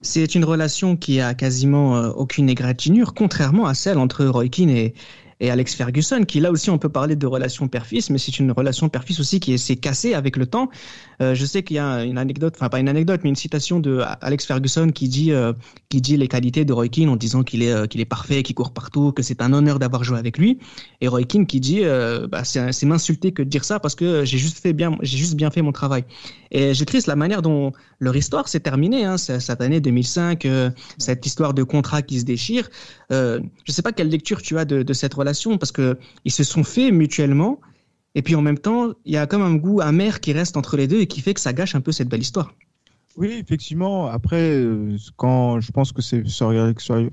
C'est une relation qui a quasiment aucune égratignure, contrairement à celle entre Roy Keane et, et Alex Ferguson, qui là aussi on peut parler de relation père-fils, mais c'est une relation père-fils aussi qui s'est cassée avec le temps. Euh, je sais qu'il y a une anecdote, enfin pas une anecdote, mais une citation de Alex Ferguson qui dit euh, qui dit les qualités de Roy Keane en disant qu'il est euh, qu'il est parfait, qu'il court partout, que c'est un honneur d'avoir joué avec lui. Et Roy Keane qui dit bah, c'est m'insulter que de dire ça parce que j'ai juste fait bien j'ai juste bien fait mon travail. Et j'ai triste la manière dont leur histoire s'est terminée hein, cette année 2005, cette histoire de contrat qui se déchire. je sais pas quelle lecture tu as de, de cette relation parce que ils se sont fait mutuellement. Et puis en même temps, il y a comme un goût amer qui reste entre les deux et qui fait que ça gâche un peu cette belle histoire. Oui, effectivement. Après, euh, quand je pense que c'est Sir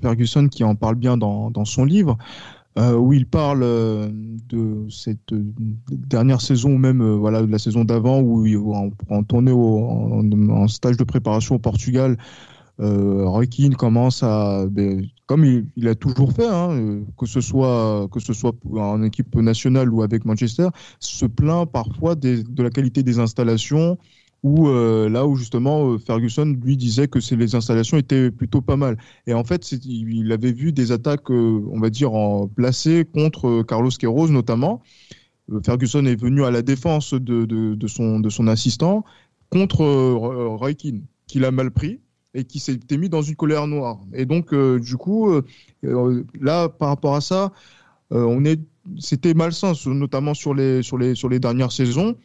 Ferguson qui en parle bien dans, son livre, euh, où il parle euh, de cette dernière saison, ou même voilà, de la saison d'avant, où en, en tournée en, stage de préparation au Portugal. Keane commence à, ben, comme il, a toujours fait, hein, que ce soit que ce soit en équipe nationale ou avec Manchester, se plaint parfois de la qualité des installations, où euh, là où justement euh, Ferguson lui disait que les installations étaient plutôt pas mal. Et en fait, il avait vu des attaques, euh, on va dire, en placées contre Carlos Queiroz notamment. Ferguson est venu à la défense de, son, de son assistant contre Roy Keane, qu'il a mal pris et qui s'était mis dans une colère noire. Et donc, du coup, là, par rapport à ça, on est, c'était malsain, notamment sur les, sur les, sur les dernières saisons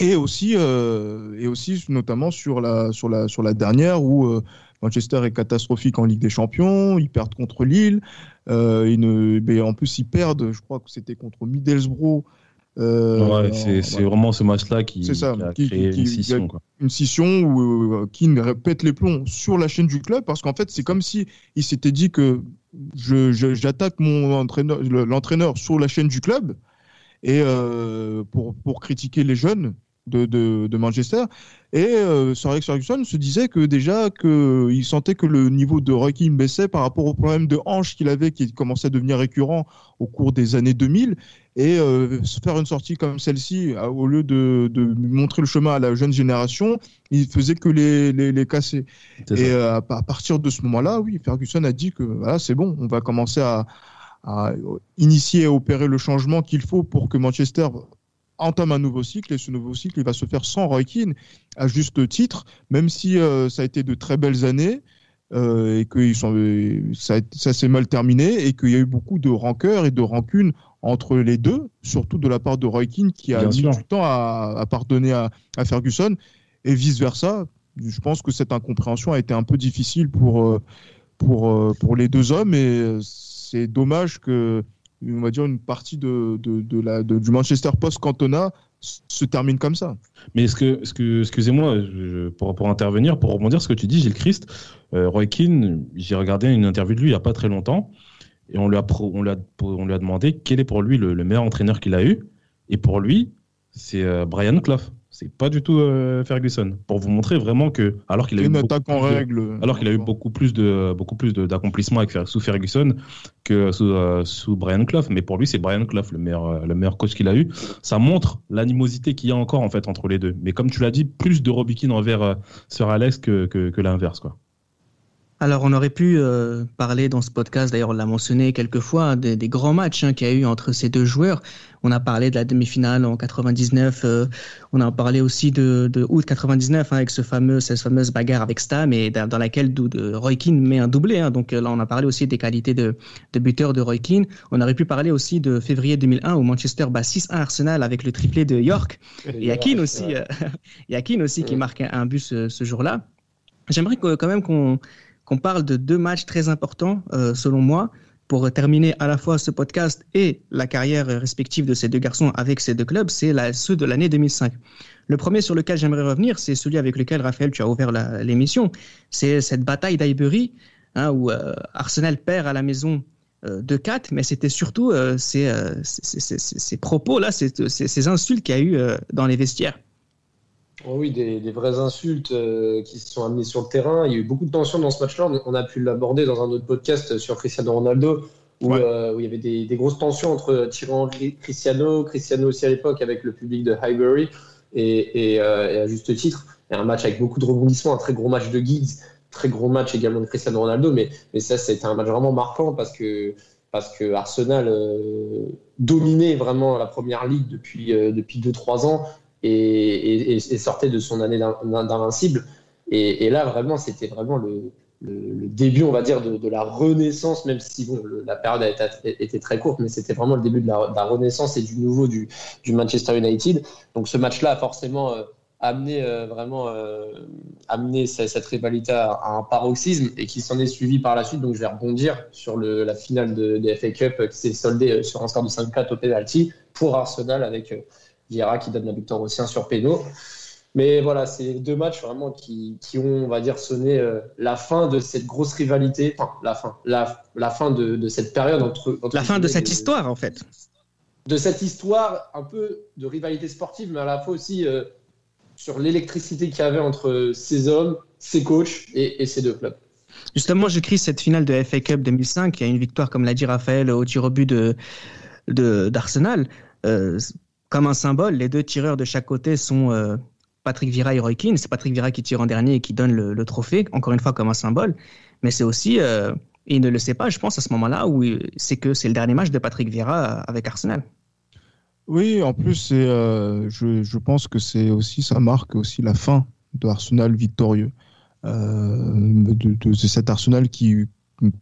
et aussi, euh, et aussi notamment sur la, sur la, sur la dernière où euh, Manchester est catastrophique en Ligue des Champions, ils perdent contre Lille, euh, ils ne, en plus ils perdent, je crois que c'était contre Middlesbrough. Ouais, c'est vraiment ce match-là qui, a créé une scission. Quoi. Une scission où Keane répète les plombs sur la chaîne du club parce qu'en fait c'est comme si il s'était dit que j'attaque mon entraîneur, l'entraîneur sur la chaîne du club et pour, pour critiquer les jeunes de, de, Manchester. Et euh, Sir Alex Ferguson se disait que déjà qu'il sentait que le niveau de Rocky baissait par rapport au problème de hanche qu'il avait, qui commençait à devenir récurrent au cours des années 2000. Et euh, faire une sortie comme celle-ci, au lieu de, de, montrer le chemin à la jeune génération, il faisait que les, les, les casser. Et euh, à partir de ce moment-là, oui, Ferguson a dit que voilà, c'est bon, on va commencer à, à initier et opérer le changement qu'il faut pour que Manchester entame un nouveau cycle et ce nouveau cycle il va se faire sans Roy Keane à juste titre, même si euh, ça a été de très belles années euh, et que sont, euh, ça, ça s'est mal terminé et qu'il y a eu beaucoup de rancœur et de rancune entre les deux, surtout de la part de Roy Keane qui a mis du temps à, à pardonner à, à, Ferguson et vice versa. Je pense que cette incompréhension a été un peu difficile pour, pour, pour les deux hommes et c'est dommage que on va dire, une partie de, de, la, du Manchester post-Cantona se termine comme ça. Mais est-ce que, ce que excusez-moi, pour, pour intervenir, pour rebondir ce que tu dis, Gilles Christ, euh, Roy Keane, j'ai regardé une interview de lui il n'y a pas très longtemps, et on lui a, on lui a, on lui a demandé quel est pour lui le, le meilleur entraîneur qu'il a eu, et pour lui, c'est euh, Brian Clough. C'est pas du tout euh, Ferguson. Pour vous montrer vraiment que, alors qu'il a, eu beaucoup, en règle, alors qu'il a eu beaucoup plus de beaucoup plus d'accomplissements sous Ferguson que sous, euh, sous Brian Clough. Mais pour lui, c'est Brian Clough le meilleur euh, le meilleur coach qu'il a eu. Ça montre l'animosité qu'il y a encore en fait entre les deux. Mais comme tu l'as dit, plus de Robikin envers Sir Alex que, que, que l'inverse quoi. Alors, on aurait pu euh, parler dans ce podcast, d'ailleurs, on l'a mentionné quelques fois, des, grands matchs hein, qu'il y a eu entre ces deux joueurs. On a parlé de la demi-finale en 99, euh, on a parlé aussi de, de août 99 hein, avec ce fameux, cette fameuse bagarre avec Stam et dans, laquelle de, Roy Keane met un doublé. Hein. Donc là, on a parlé aussi des qualités de, de buteur de Roy Keane. On aurait pu parler aussi de février 2001 où Manchester bat 6-1 Arsenal avec le triplé de York. Et il y a Keane aussi, Keane aussi qui marque un, but ce, ce jour-là. J'aimerais quand même qu'on qu'on parle de deux matchs très importants, euh, selon moi, pour terminer à la fois ce podcast et la carrière respective de ces deux garçons avec ces deux clubs, c'est ceux de l'année 2005. Le premier sur lequel j'aimerais revenir, c'est celui avec lequel, Raphaël, tu as ouvert l'émission. C'est cette bataille d'Highbury, hein, où euh, Arsenal perd à la maison euh, de 4, mais c'était surtout ces, propos-là, ces, insultes qu'il y a eu dans les vestiaires. Oh oui, des, vraies insultes euh, qui se sont amenées sur le terrain. Il y a eu beaucoup de tensions dans ce match-là. On a pu l'aborder dans un autre podcast sur Cristiano Ronaldo, où, euh, il y avait des, grosses tensions entre Thierry Cristiano, Cristiano aussi à l'époque avec le public de Highbury, et, euh, à juste titre. Un match avec beaucoup de rebondissements, un très gros match de Giggs, très gros match également de Cristiano Ronaldo, mais, mais ça, c'était un match vraiment marquant parce que parce que Arsenal dominait vraiment la première ligue depuis depuis deux trois ans et, sortait de son année d'invincible. Et, là, vraiment, c'était vraiment le, début, on va dire, de, la renaissance, même si la période était très courte, mais c'était vraiment le début de la, renaissance et du nouveau du, Manchester United. Donc ce match-là a forcément euh, amené euh, vraiment euh, amené cette, rivalité à, un paroxysme et qui s'en est suivi par la suite. Donc je vais rebondir sur la finale de, de FA Cup qui s'est soldée sur un score de 5-4 au penalty pour Arsenal avec Vieira qui donne la victoire au sien sur Péno. Mais voilà, c'est deux matchs vraiment qui, qui, ont, on va dire, sonné euh, la fin de cette grosse rivalité, enfin, la fin, la, la fin de, de, cette période entre. la fin de cette histoire, en fait. De cette histoire, un peu de rivalité sportive, mais à la fois aussi euh, sur l'électricité qu'il y avait entre ces hommes, ces coachs et, et ces deux clubs. Justement, je crie cette finale de FA Cup 2005. Il y a une victoire, comme l'a dit Raphaël, au tir au but de, d'Arsenal. Euh, comme un symbole, les deux tireurs de chaque côté sont euh, Patrick Vieira et Roy Keane. C'est Patrick Vieira qui tire en dernier et qui donne le, trophée, encore une fois comme un symbole. Mais c'est aussi, euh, il ne le sait pas, je pense, à ce moment-là, où c'est que c'est le dernier match de Patrick Vieira avec Arsenal. Oui, en plus, euh, je, pense que c'est aussi, ça marque aussi la fin de Arsenal victorieux. Euh, de, de, cet Arsenal qui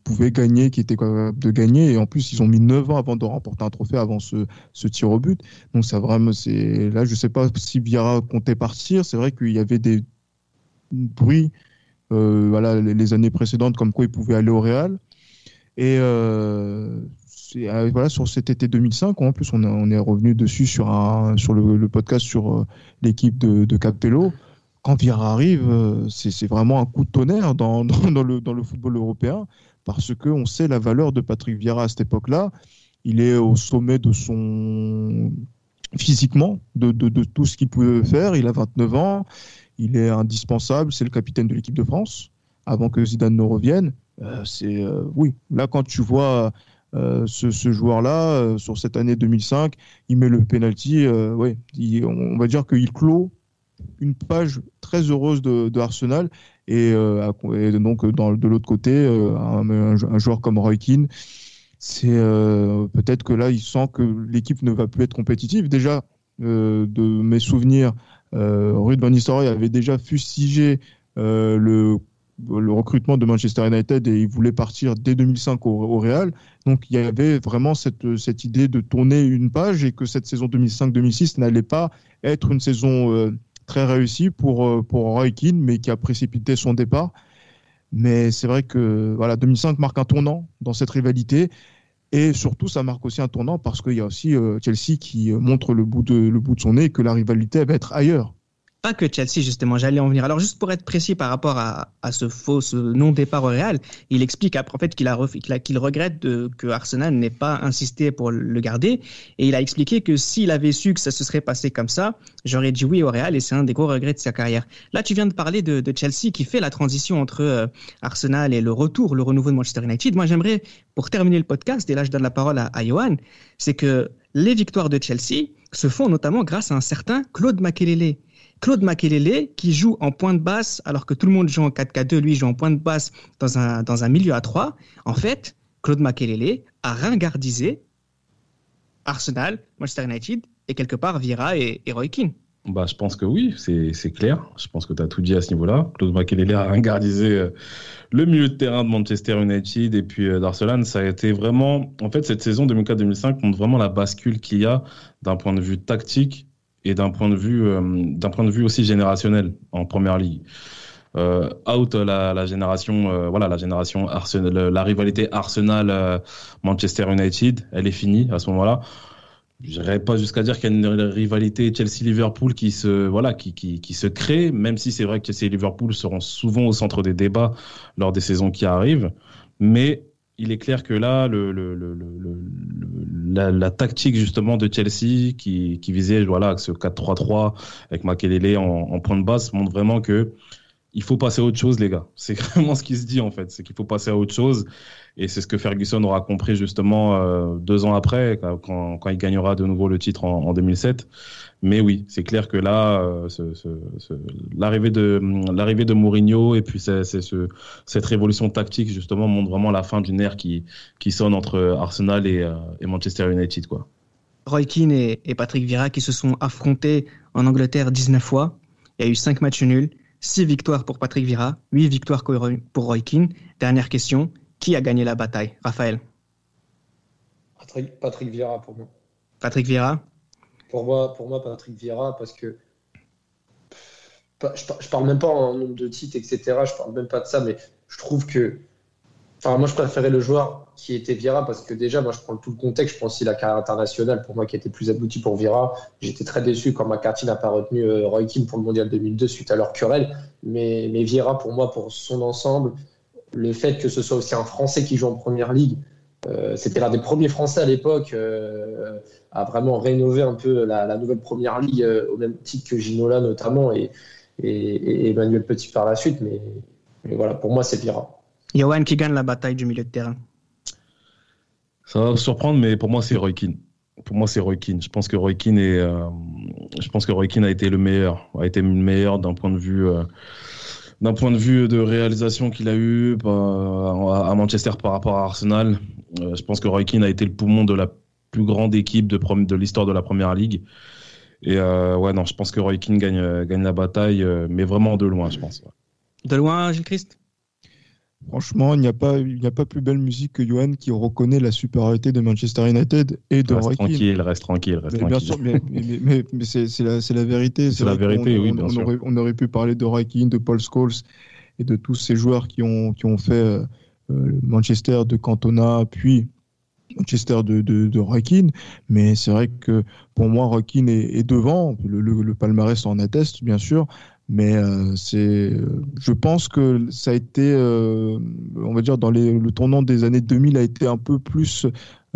pouvait gagner, qui était capable de gagner. Et en plus, ils ont mis 9 ans avant de remporter un trophée avant ce, ce tir au but. Donc, ça vraiment, c'est là, je sais pas si Vieira comptait partir. C'est vrai qu'il y avait des bruits, euh, voilà, les, années précédentes, comme quoi il pouvait aller au Real. Et euh, euh voilà, sur cet été 2005, en plus, on, on est revenu dessus sur, un, sur le, podcast sur l'équipe de, de Capello quand Vieira arrive, euh, c'est vraiment un coup de tonnerre dans, le, football européen parce qu'on sait la valeur de Patrick Vieira à cette époque-là. Il est au sommet de son physiquement, de, tout ce qu'il pouvait faire. Il a 29 ans, il est indispensable, c'est le capitaine de l'équipe de France avant que Zidane ne revienne. Euh, c'est euh, oui, là quand tu vois ce, joueur-là sur cette année 2005, il met le penalty. ouais, on va dire qu'il clôt une page très heureuse de, Arsenal. Et, euh, donc, dans, de l'autre côté, euh, un, joueur comme Roy Keane, c'est euh, peut-être que là, il sent que l'équipe ne va plus être compétitive. Déjà, de mes souvenirs, Ruud Van Nistelrooy avait déjà fustigé le recrutement de Manchester United et il voulait partir dès 2005 au, Real. Donc il y avait vraiment cette idée de tourner une page et que cette saison 2005-2006 n'allait pas être une saison très réussi pour, euh, pour Roy mais qui a précipité son départ. Mais c'est vrai que voilà, 2005 marque un tournant dans cette rivalité. Et surtout, ça marque aussi un tournant parce qu'il y a aussi euh, Chelsea qui montre bout, de, le bout de son nez que la rivalité va être ailleurs pas que Chelsea, justement, j'allais en venir. Alors, juste pour être précis par rapport à, à ce faux non-départ au Real, il explique après, en fait, qu'il qu'il regrette de, que Arsenal n'ait pas insisté pour le garder. Et il a expliqué que s'il avait su que ça se serait passé comme ça, j'aurais dit oui au Real et c'est un des gros regrets de sa carrière. Là, tu viens de parler de, de Chelsea qui fait la transition entre euh, Arsenal et le retour, le renouveau de Manchester United. Moi, j'aimerais, pour terminer le podcast, et là, je donne la parole à, à Johan, c'est que les victoires de Chelsea se font notamment grâce à un certain Claude Makelele. Claude Makelele, qui joue en point de basse, alors que tout le monde joue en 4-4-2, lui joue en point de basse dans un, dans un milieu à 3. En fait, Claude Makelele a ringardisé Arsenal, Manchester United et quelque part Vieira et, Roy Keane. Bah, je pense que oui, c'est clair. Je pense que tu as tout dit à ce niveau-là. Claude Makelele a ringardisé euh, le milieu de terrain de Manchester United et puis euh, d'Arsenal. Ça a été vraiment, en fait, cette saison 2004-2005 montre vraiment la bascule qu'il y a d'un point de vue tactique et d'un point de vue euh, d'un point de vue aussi générationnel en première ligue. Euh, out la, la génération euh, voilà la génération Arsenal la rivalité Arsenal Manchester United elle est finie à ce moment-là je n'irai pas jusqu'à dire qu'il y a une rivalité Chelsea Liverpool qui se voilà qui, qui, qui se crée même si c'est vrai que Chelsea Liverpool seront souvent au centre des débats lors des saisons qui arrivent mais il est clair que là, le, le, le, la, tactique justement de Chelsea qui, qui visait voilà ce 4-3-3 avec Makelele en, en point de base montre vraiment que il faut passer à autre chose, les gars. C'est vraiment ce qui se dit en fait, c'est qu'il faut passer à autre chose. Et c'est ce que Ferguson aura compris justement euh, deux ans après, quand, quand, il gagnera de nouveau le titre en, en 2007. Mais oui, c'est clair que là, euh, l'arrivée de de Mourinho et puis cette révolution tactique justement montre vraiment la fin d'une ère qui, qui sonne entre Arsenal et, euh, Manchester United. Roy Keane et, et, Patrick Vieira qui se sont affrontés en Angleterre 19 fois. Il y a eu 5 matchs nuls, 6 victoires pour Patrick Vieira, 8 victoires pour Roy Keane. Dernière question, qui a gagné la bataille Raphaël? Patrick, Patrick Vieira pour moi. Patrick Vieira? Pour moi, pour moi, Patrick Vieira, parce que je, parle même pas en nombre de titres, etc. Je parle même pas de ça, mais je trouve que Enfin, moi, je préférais le joueur qui était Vira parce que déjà, moi, je prends tout le contexte. Je pense aussi la carrière internationale pour moi qui était plus aboutie pour Vira. J'étais très déçu quand McCarthy n'a pas retenu euh, Roy Keane pour le mondial 2002 suite à leur querelle. Mais, mais Vira, pour moi, pour son ensemble, le fait que ce soit aussi un Français qui joue en première ligue, euh, c'était l'un des premiers Français à l'époque euh, à vraiment rénover un peu la, nouvelle première ligue au même titre que Ginola notamment et, et, Emmanuel Petit par la suite. Mais, mais voilà, pour moi, c'est Vira. Yohan qui gagne la bataille du milieu de terrain? Ça va vous surprendre, mais pour moi, c'est Roy Keane. Pour moi, c'est Roy Keane. Je pense que Roy Keane est, euh, je pense que Roy Keane a été le meilleur, a été le meilleur d'un point de vue, euh, d'un point de vue de réalisation qu'il a eu euh, à Manchester par rapport à Arsenal. je pense que Roy Keane a été le poumon de la plus grande équipe de, l'histoire de la Première Ligue. Et ouais, non, je pense que Roy Keane gagne, gagne la bataille, mais vraiment de loin, je pense. De loin, Gilles Christ? Franchement, il n'y a, pas, il a pas plus belle musique que Johan qui reconnaît la supériorité de Manchester United et de reste tranquille, reste tranquille, reste mais, tranquille. Bien sûr, mais, mais, c'est la, la, vérité. C'est la vérité, oui, bien on sûr. Aurait, on aurait pu parler de Roy de Paul Scholes et de tous ces joueurs qui ont, qui ont fait euh, euh, Manchester de Cantona, puis Manchester de, de, de mais c'est vrai que pour moi, Roy est, est, devant. Le, le, le, palmarès en atteste, bien sûr, mais euh, c'est, je pense que ça a été, euh, on va dire, dans les, le tournant des années 2000 a été un peu plus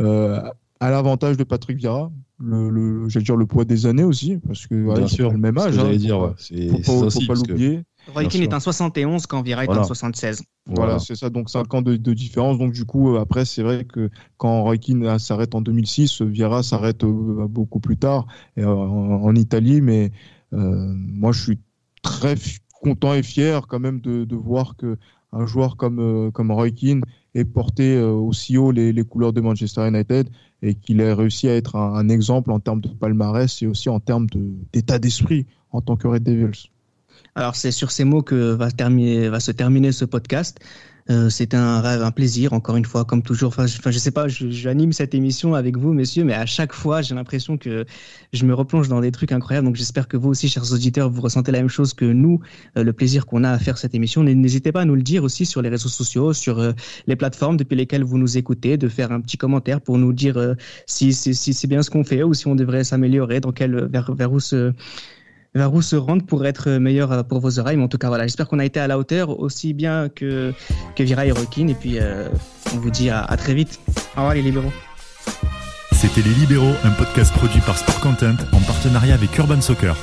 euh, à l'avantage de Patrick Vieira. Le, le j'allais dire le poids des années aussi, parce que Bien sûr, le même âge. J'allais hein, dire, c'est, faut, pas, faut pas l'oublier. Roy Keane est un 71 quand Vieira est un 76. Voilà, c'est ça, donc 5 ans de, de, différence. Donc du coup, après, c'est vrai que quand Roy Keane s'arrête en 2006, Vieira s'arrête beaucoup plus tard en, en, Italie, mais moi je suis très content et fier quand même de, voir que un joueur comme, euh, comme Roy Keane ait porté euh, aussi haut les, les, couleurs de Manchester United et qu'il ait réussi à être un, exemple en termes de palmarès et aussi en termes d'état d'esprit en tant que Red Devils. Alors c'est sur ces mots que va, terminer, va se terminer ce podcast. Euh, c'est un rêve, un plaisir, encore une fois, comme toujours. Enfin, je, enfin, je sais pas, j'anime cette émission avec vous, messieurs, mais à chaque fois, j'ai l'impression que je me replonge dans des trucs incroyables. Donc, j'espère que vous aussi, chers auditeurs, vous ressentez la même chose que nous, euh, le plaisir qu'on a à faire cette émission. N'hésitez pas à nous le dire aussi sur les réseaux sociaux, sur euh, les plateformes depuis lesquelles vous nous écoutez, de faire un petit commentaire pour nous dire si, si, si c'est bien ce qu'on fait ou si on devrait s'améliorer, dans quel, vers, vers où se vers où se rendre pour être meilleur euh, pour vos oreilles. Mais en tout cas, voilà, j'espère qu'on a été à la hauteur aussi bien que, que Vira et. Et puis, euh, on vous dit à, à très vite. Au revoir les libéraux. C'était Les Libéraux, un podcast produit par Sport Content en partenariat avec Urban Soccer.